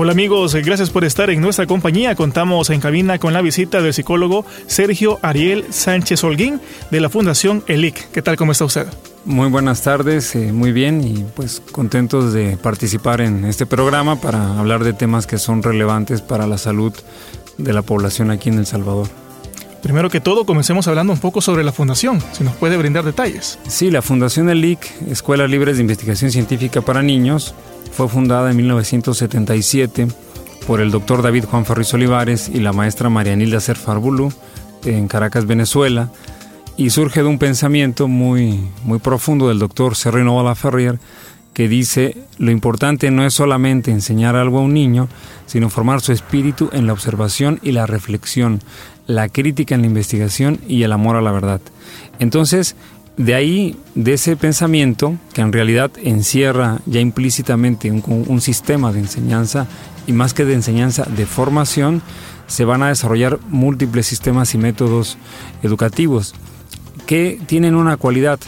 Hola amigos, gracias por estar en nuestra compañía. Contamos en cabina con la visita del psicólogo Sergio Ariel Sánchez Holguín de la Fundación ELIC. ¿Qué tal? ¿Cómo está usted? Muy buenas tardes, eh, muy bien y pues contentos de participar en este programa para hablar de temas que son relevantes para la salud de la población aquí en El Salvador. Primero que todo, comencemos hablando un poco sobre la fundación, si nos puede brindar detalles. Sí, la Fundación ELIC, Escuelas Libres de Investigación Científica para Niños, fue fundada en 1977 por el doctor David Juan Farris Olivares y la maestra Marianilda Serfarbulu en Caracas, Venezuela, y surge de un pensamiento muy, muy profundo del doctor Serrino Ferrier que dice, lo importante no es solamente enseñar algo a un niño, sino formar su espíritu en la observación y la reflexión, la crítica en la investigación y el amor a la verdad. Entonces, de ahí, de ese pensamiento, que en realidad encierra ya implícitamente un, sistema de enseñanza, y más que de enseñanza, de formación, se van a desarrollar múltiples sistemas y métodos educativos que tienen una cualidad.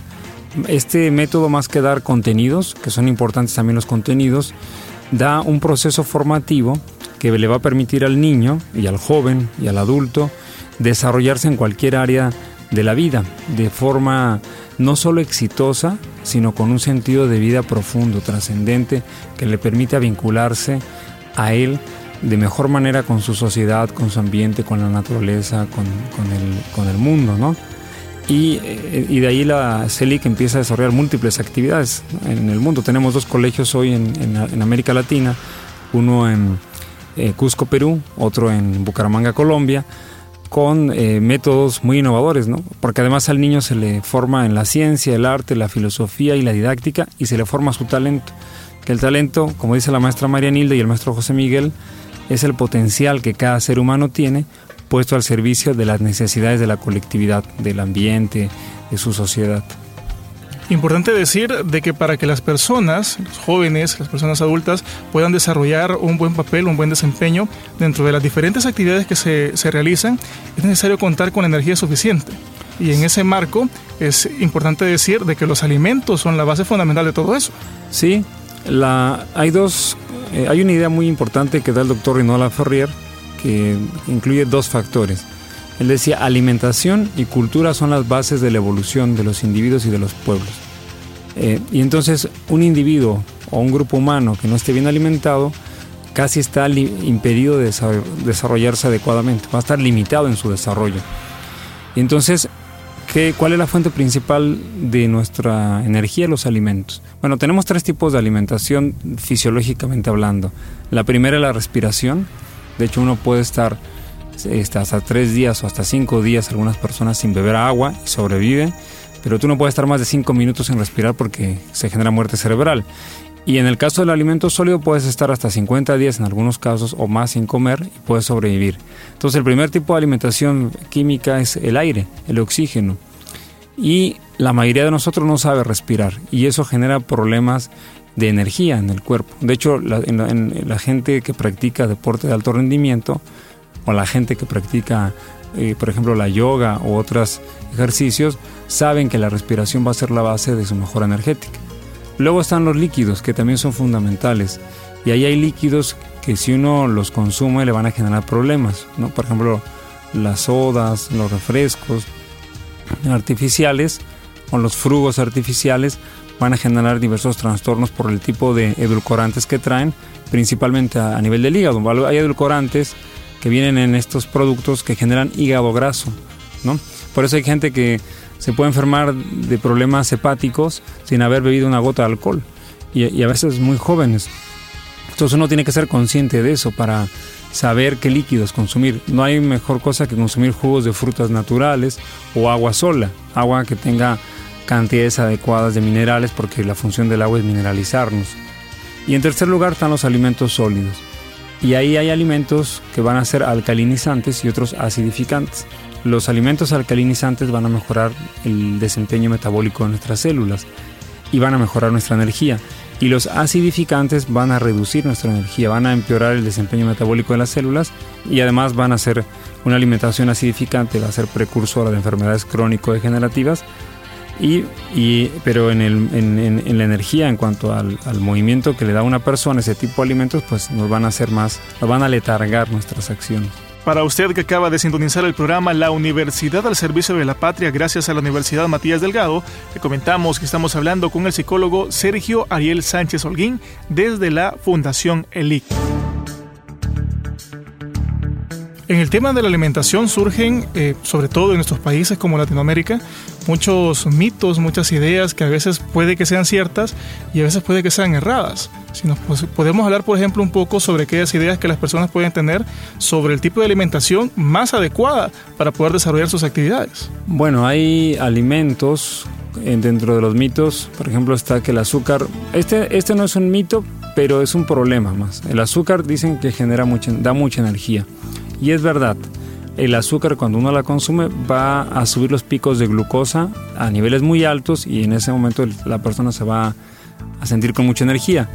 Este método, más que dar contenidos, que son importantes también los contenidos, da un proceso formativo que le va a permitir al niño y al joven y al adulto desarrollarse en cualquier área de la vida de forma no solo exitosa, sino con un sentido de vida profundo, trascendente, que le permita vincularse a él de mejor manera con su sociedad, con su ambiente, con la naturaleza, con, con, el, mundo, ¿no? Y, de ahí la CELIC empieza a desarrollar múltiples actividades en el mundo. Tenemos dos colegios hoy en, América Latina, uno en eh, Cusco, Perú, otro en Bucaramanga, Colombia, con eh, métodos muy innovadores, ¿no? Porque además al niño se le forma en la ciencia, el arte, la filosofía y la didáctica y se le forma su talento. Que el talento, como dice la maestra María Nilda y el maestro José Miguel, es el potencial que cada ser humano tiene puesto al servicio de las necesidades de la colectividad, del ambiente, de su sociedad. Importante decir de que para que las personas, los jóvenes, las personas adultas puedan desarrollar un buen papel, un buen desempeño dentro de las diferentes actividades que se, se realizan, es necesario contar con energía suficiente. Y en ese marco es importante decir de que los alimentos son la base fundamental de todo eso. Sí, la, hay dos, eh, hay una idea muy importante que da el doctor Rinola Ferrier que incluye dos factores. Él decía, alimentación y cultura son las bases de la evolución de los individuos y de los pueblos. Eh, y entonces un individuo o un grupo humano que no esté bien alimentado casi está impedido de desarrollarse adecuadamente, va a estar limitado en su desarrollo. Y entonces, ¿qué, ¿cuál es la fuente principal de nuestra energía? Los alimentos. Bueno, tenemos tres tipos de alimentación fisiológicamente hablando. La primera es la respiración. De hecho, uno puede estar este, hasta tres días o hasta cinco días algunas personas sin beber agua y sobreviven, pero tú no puedes estar más de cinco minutos sin respirar porque se genera muerte cerebral. Y en el caso del alimento sólido puedes estar hasta 50 días en algunos casos o más sin comer y puedes sobrevivir. Entonces el primer tipo de alimentación química es el aire, el oxígeno. Y la mayoría de nosotros no sabe respirar y eso genera problemas de energía en el cuerpo. De hecho, la gente que practica deporte de alto rendimiento, o la gente que practica, eh, por ejemplo, la yoga u otros ejercicios, saben que la respiración va a ser la base de su mejora energética. Luego están los líquidos, que también son fundamentales. Y ahí hay líquidos que si uno los consume le van a generar problemas. ¿no? Por ejemplo, las sodas, los refrescos artificiales o los frugos artificiales van a generar diversos trastornos por el tipo de edulcorantes que traen, principalmente a, nivel del hígado. Hay edulcorantes que vienen en estos productos que generan hígado graso, ¿no? Por eso hay gente que se puede enfermar de problemas hepáticos sin haber bebido una gota de alcohol y, a veces muy jóvenes. Entonces uno tiene que ser consciente de eso para saber qué líquidos consumir. No hay mejor cosa que consumir jugos de frutas naturales o agua sola, agua que tenga cantidades adecuadas de minerales porque la función del agua es mineralizarnos. Y en tercer lugar están los alimentos sólidos. Y ahí hay alimentos que van a ser alcalinizantes y otros acidificantes. Los alimentos alcalinizantes van a mejorar el desempeño metabólico de nuestras células y van a mejorar nuestra energía. Y los acidificantes van a reducir nuestra energía, van a empeorar el desempeño metabólico de las células y además van a ser una alimentación acidificante, va a ser precursora de enfermedades crónico-degenerativas y, pero en, la energía, en cuanto al, al, movimiento que le da una persona ese tipo de alimentos, pues nos van a hacer más, nos van a letargar nuestras acciones. Para usted que acaba de sintonizar el programa La Universidad al Servicio de la Patria, gracias a la Universidad Matías Delgado, le comentamos que estamos hablando con el psicólogo Sergio Ariel Sánchez Holguín desde la Fundación ELIC. En el tema de la alimentación surgen, eh, sobre todo en nuestros países como Latinoamérica, muchos mitos, muchas ideas que a veces puede que sean ciertas y a veces puede que sean erradas. Si nos podemos hablar, por ejemplo, un poco sobre aquellas ideas que las personas pueden tener sobre el tipo de alimentación más adecuada para poder desarrollar sus actividades. Bueno, hay alimentos eh, dentro de los mitos, por ejemplo, está que el azúcar, este, este no es un mito, pero es un problema más. El azúcar dicen que genera mucha, da mucha energía. Y es verdad, el azúcar cuando uno la consume va a subir los picos de glucosa a niveles muy altos y en ese momento la persona se va a sentir con mucha energía.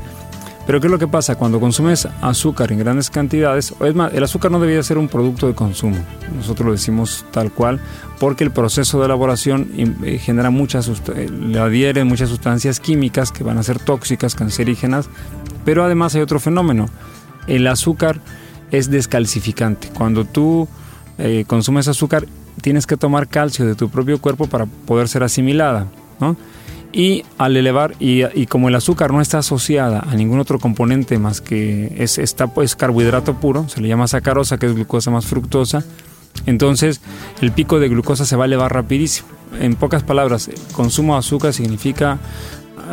Pero ¿qué es lo que pasa? Cuando consumes azúcar en grandes cantidades, es más, el azúcar no debería ser un producto de consumo, nosotros lo decimos tal cual, porque el proceso de elaboración eh, genera muchas, eh, le adhieren muchas sustancias químicas que van a ser tóxicas, cancerígenas, pero además hay otro fenómeno, el azúcar es descalcificante. Cuando tú eh, consumes azúcar, tienes que tomar calcio de tu propio cuerpo para poder ser asimilada. Y al elevar, y, como el azúcar no está asociada a ningún otro componente más que es, está, carbohidrato puro, se le llama sacarosa, que es glucosa más fructosa, entonces el pico de glucosa se va a elevar rapidísimo. En pocas palabras, consumo de azúcar significa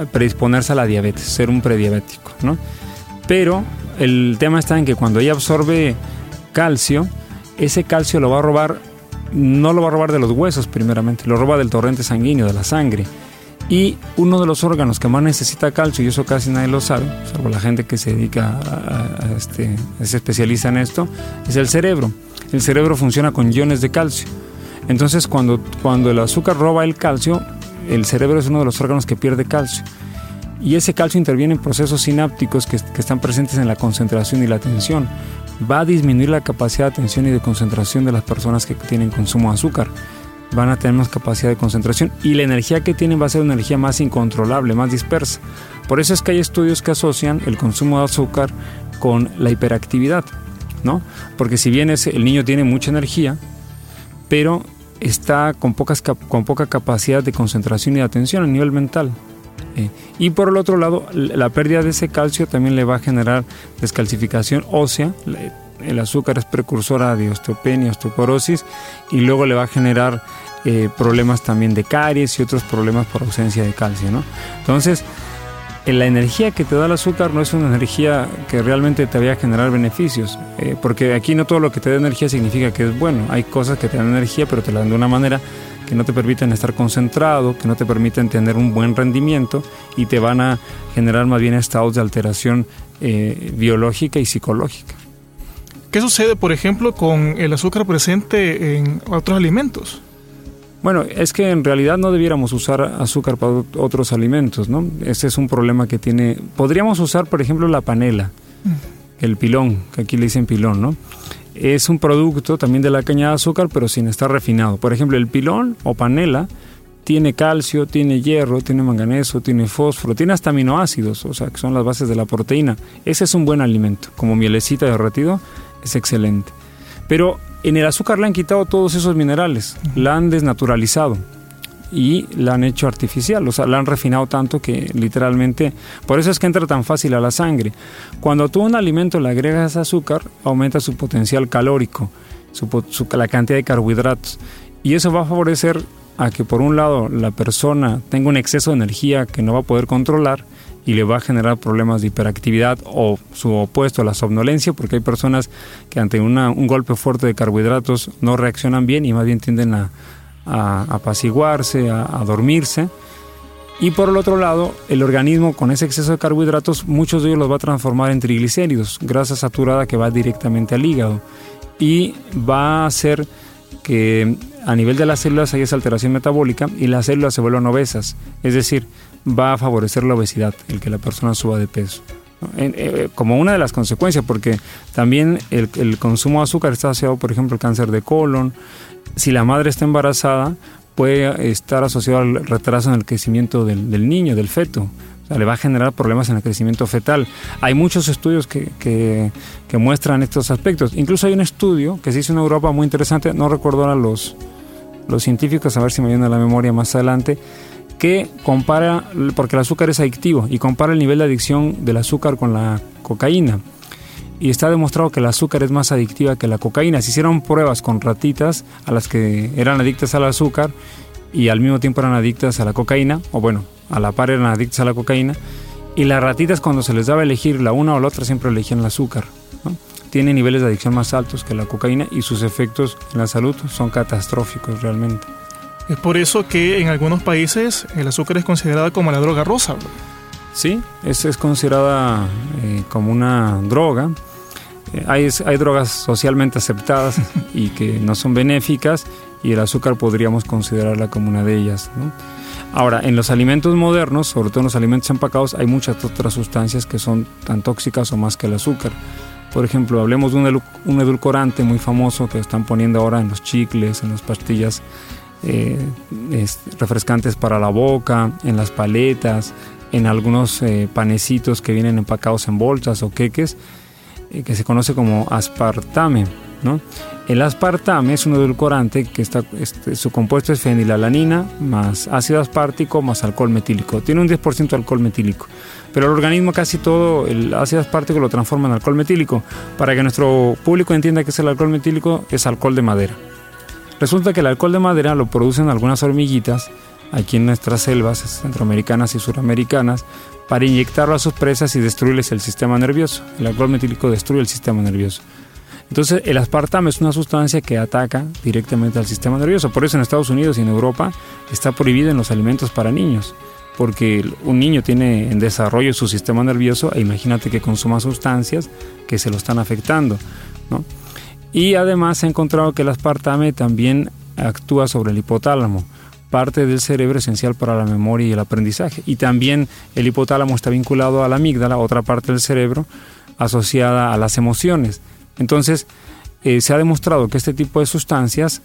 eh, predisponerse a la diabetes, ser un prediabético. ¿no? Pero el tema está en que cuando ella absorbe calcio, ese calcio lo va a robar, no lo va a robar de los huesos primeramente, lo roba del torrente sanguíneo, de la sangre. Y uno de los órganos que más necesita calcio, y eso casi nadie lo sabe, salvo la gente que se dedica a, este, se especializa en esto, es el cerebro. El cerebro funciona con iones de calcio. Entonces, cuando, cuando el azúcar roba el calcio, el cerebro es uno de los órganos que pierde calcio y ese calcio interviene en procesos sinápticos que, están presentes en la concentración y la atención. Va a disminuir la capacidad de atención y de concentración de las personas que tienen consumo de azúcar. Van a tener más capacidad de concentración y la energía que tienen va a ser una energía más incontrolable, más dispersa. Por eso es que hay estudios que asocian el consumo de azúcar con la hiperactividad, ¿no? Porque si bien el niño tiene mucha energía, pero está con, pocas, con poca capacidad de concentración y de atención a nivel mental. Eh, y por el otro lado, la pérdida de ese calcio también le va a generar descalcificación ósea. El azúcar es precursora de osteopenia, osteoporosis, y luego le va a generar eh, problemas también de caries y otros problemas por ausencia de calcio. ¿no? Entonces, eh, la energía que te da el azúcar no es una energía que realmente te vaya a generar beneficios, porque aquí no todo lo que te da energía significa que es bueno. Hay cosas que te dan energía, pero te la dan de una manera que no te permiten estar concentrado, que no te permiten tener un buen rendimiento y te van a generar más bien estados de alteración eh, biológica y psicológica. ¿Qué sucede, por ejemplo, con el azúcar presente en otros alimentos? Bueno, es que en realidad no debiéramos usar azúcar para otros alimentos, ¿no? Ese es un problema que tiene. Podríamos usar, por ejemplo, la panela, mm. el pilón, que aquí le dicen pilón, ¿no? Es un producto también de la caña de azúcar, pero sin estar refinado. Por ejemplo, el pilón o panela tiene calcio, tiene hierro, tiene manganeso, tiene fósforo, tiene hasta aminoácidos, o sea, que son las bases de la proteína. Ese es un buen alimento, como mielecita derretido, es excelente. Pero en el azúcar le han quitado todos esos minerales, la han desnaturalizado y la han hecho artificial, o sea, la han refinado tanto que literalmente, por eso es que entra tan fácil a la sangre. Cuando tú a un alimento le agregas azúcar, aumenta su potencial calórico, su, la cantidad de carbohidratos, y eso va a favorecer a que por un lado la persona tenga un exceso de energía que no va a poder controlar y le va a generar problemas de hiperactividad o su opuesto, la somnolencia, porque hay personas que ante un golpe fuerte de carbohidratos no reaccionan bien y más bien tienden a, a apaciguarse, a, dormirse. Y por el otro lado, el organismo con ese exceso de carbohidratos, muchos de ellos los va a transformar en triglicéridos, grasa saturada que va directamente al hígado. Y va a hacer que a nivel de las células haya esa alteración metabólica y las células se vuelvan obesas. Es decir, va a favorecer la obesidad, el que la persona suba de peso. Eh, como una de las consecuencias, porque también el, consumo de azúcar está asociado, por ejemplo, al cáncer de colon. Si la madre está embarazada, puede estar asociado al retraso en el crecimiento del, niño, del feto. O sea, le va a generar problemas en el crecimiento fetal. Hay muchos estudios que, que, muestran estos aspectos. Incluso hay un estudio que se hizo en Europa muy interesante, no recuerdo ahora los, los científicos, a ver si me viene a la memoria más adelante, que compara, porque el azúcar es adictivo, y compara el nivel de adicción del azúcar con la cocaína. Y está demostrado que el azúcar es más adictiva que la cocaína. Se hicieron pruebas con ratitas a las que eran adictas al azúcar y al mismo tiempo eran adictas a la cocaína, o bueno, a la par eran adictas a la cocaína. Y las ratitas cuando se les daba a elegir la una o la otra siempre elegían el azúcar. Tiene niveles de adicción más altos que la cocaína y sus efectos en la salud son catastróficos realmente. Es por eso que en algunos países el azúcar es considerada como la droga rosa. Sí, es, es considerada eh, como una droga. Hay, hay drogas socialmente aceptadas y que no son benéficas y el azúcar podríamos considerarla como una de ellas. Ahora, en los alimentos modernos, sobre todo en los alimentos empacados, hay muchas otras sustancias que son tan tóxicas o más que el azúcar. Por ejemplo, hablemos de un, un edulcorante muy famoso que están poniendo ahora en los chicles, en las pastillas eh, refrescantes para la boca, en las paletas, en algunos eh, panecitos que vienen empacados en bolsas o queques, que se conoce como aspartame. ¿no? El aspartame es un edulcorante que está, este, su compuesto es fenilalanina más ácido aspartico más alcohol metílico. Tiene un 10% de alcohol metílico, pero el organismo casi todo el ácido aspartico lo transforma en alcohol metílico. Para que nuestro público entienda que es el alcohol metílico, es alcohol de madera. Resulta que el alcohol de madera lo producen algunas hormiguitas aquí en nuestras selvas centroamericanas y suramericanas para inyectarlo a sus presas y destruirles el sistema nervioso. El alcohol metílico destruye el sistema nervioso. Entonces, el aspartame es una sustancia que ataca directamente al sistema nervioso. Por eso en Estados Unidos y en Europa está prohibido en los alimentos para niños. Porque un niño tiene en desarrollo su sistema nervioso e imagínate que consuma sustancias que se lo están afectando. Y además se ha encontrado que el aspartame también actúa sobre el hipotálamo, parte del cerebro esencial para la memoria y el aprendizaje. Y también el hipotálamo está vinculado a la amígdala, otra parte del cerebro asociada a las emociones. Entonces, eh, se ha demostrado que este tipo de sustancias,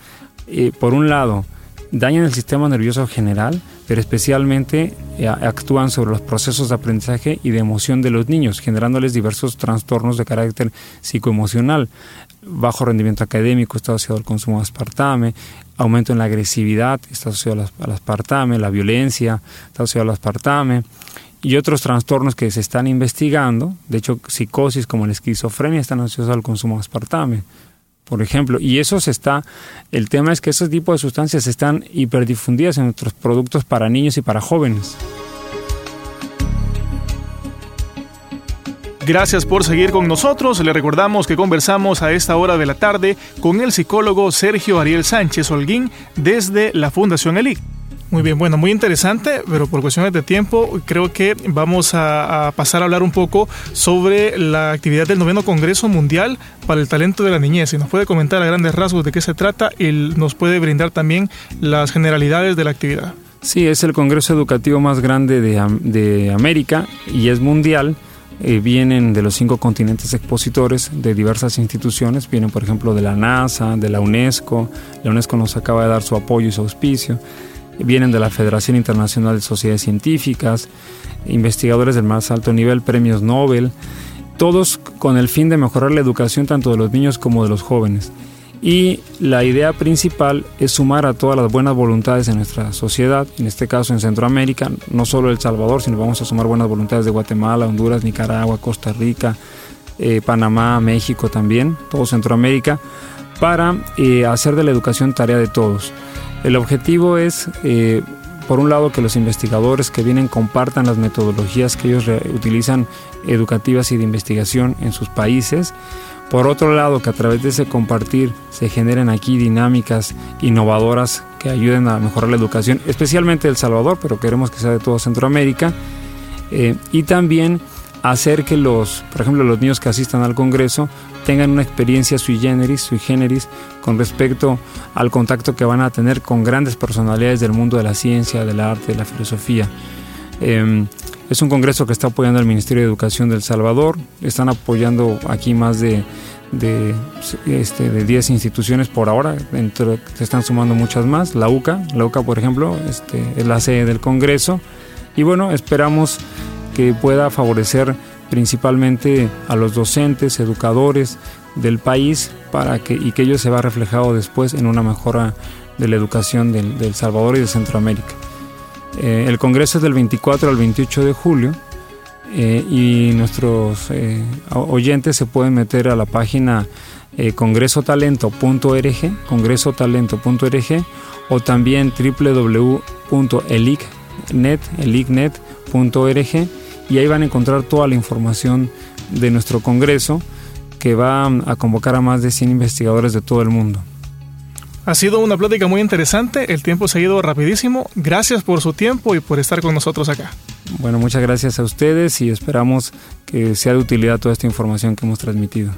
eh, por un lado, dañan el sistema nervioso general, pero especialmente eh, actúan sobre los procesos de aprendizaje y de emoción de los niños, generándoles diversos trastornos de carácter psicoemocional bajo rendimiento académico está asociado al consumo de aspartame, aumento en la agresividad está asociado al aspartame, la violencia está asociado al aspartame y otros trastornos que se están investigando, de hecho psicosis como la esquizofrenia están asociados al consumo de aspartame, por ejemplo, y eso se está, el tema es que ese tipo de sustancias están hiperdifundidas en nuestros productos para niños y para jóvenes. Gracias por seguir con nosotros. Le recordamos que conversamos a esta hora de la tarde con el psicólogo Sergio Ariel Sánchez Holguín desde la Fundación ELIC. Muy bien, bueno, muy interesante, pero por cuestiones de tiempo creo que vamos a, pasar a hablar un poco sobre la actividad del noveno Congreso Mundial para el Talento de la Niñez. Y nos puede comentar a grandes rasgos de qué se trata y nos puede brindar también las generalidades de la actividad. Sí, es el Congreso Educativo más grande de, de América y es mundial eh, vienen de los cinco continentes expositores de diversas instituciones, vienen por ejemplo de la NASA, de la UNESCO, la UNESCO nos acaba de dar su apoyo y su auspicio, vienen de la Federación Internacional de Sociedades Científicas, investigadores del más alto nivel, premios Nobel, todos con el fin de mejorar la educación tanto de los niños como de los jóvenes. Y la idea principal es sumar a todas las buenas voluntades de nuestra sociedad, en este caso en Centroamérica, no solo El Salvador, sino vamos a sumar buenas voluntades de Guatemala, Honduras, Nicaragua, Costa Rica, eh, Panamá, México también, todo Centroamérica, para eh, hacer de la educación tarea de todos. El objetivo es eh, por un lado, que los investigadores que vienen compartan las metodologías que ellos utilizan educativas y de investigación en sus países. Por otro lado, que a través de ese compartir se generen aquí dinámicas innovadoras que ayuden a mejorar la educación, especialmente El Salvador, pero queremos que sea de toda Centroamérica. Eh, y también hacer que los, por ejemplo, los niños que asistan al Congreso tengan una experiencia sui generis, sui generis con respecto al contacto que van a tener con grandes personalidades del mundo de la ciencia, del arte, de la filosofía. Em, es un congreso que está apoyando el Ministerio de Educación del Salvador, están apoyando aquí más de, de, este, de 10 instituciones por ahora, se están sumando muchas más, la UCA, la UCA por ejemplo, este, es la sede del Congreso, y bueno, esperamos que pueda favorecer principalmente a los docentes, educadores del país para que, y que ello se va reflejado después en una mejora de la educación del, Salvador y de Centroamérica. Eh, el Congreso es del 24 al 28 de julio eh, y nuestros eh, oyentes se pueden meter a la página congresotalento.org, o también www.elicnet.org y ahí van a encontrar toda la información de nuestro Congreso que va a convocar a más de 100 investigadores de todo el mundo. Ha sido una plática muy interesante, el tiempo se ha ido rapidísimo. Gracias por su tiempo y por estar con nosotros acá. Bueno, muchas gracias a ustedes y esperamos que sea de utilidad toda esta información que hemos transmitido.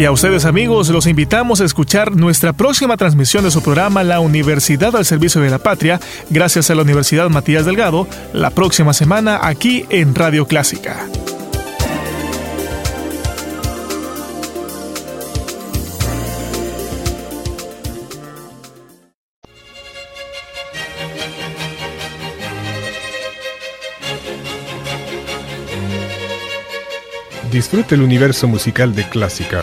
Y a ustedes amigos los invitamos a escuchar nuestra próxima transmisión de su programa La Universidad al Servicio de la Patria, gracias a la Universidad Matías Delgado, la próxima semana aquí en Radio Clásica. Disfrute el universo musical de Clásica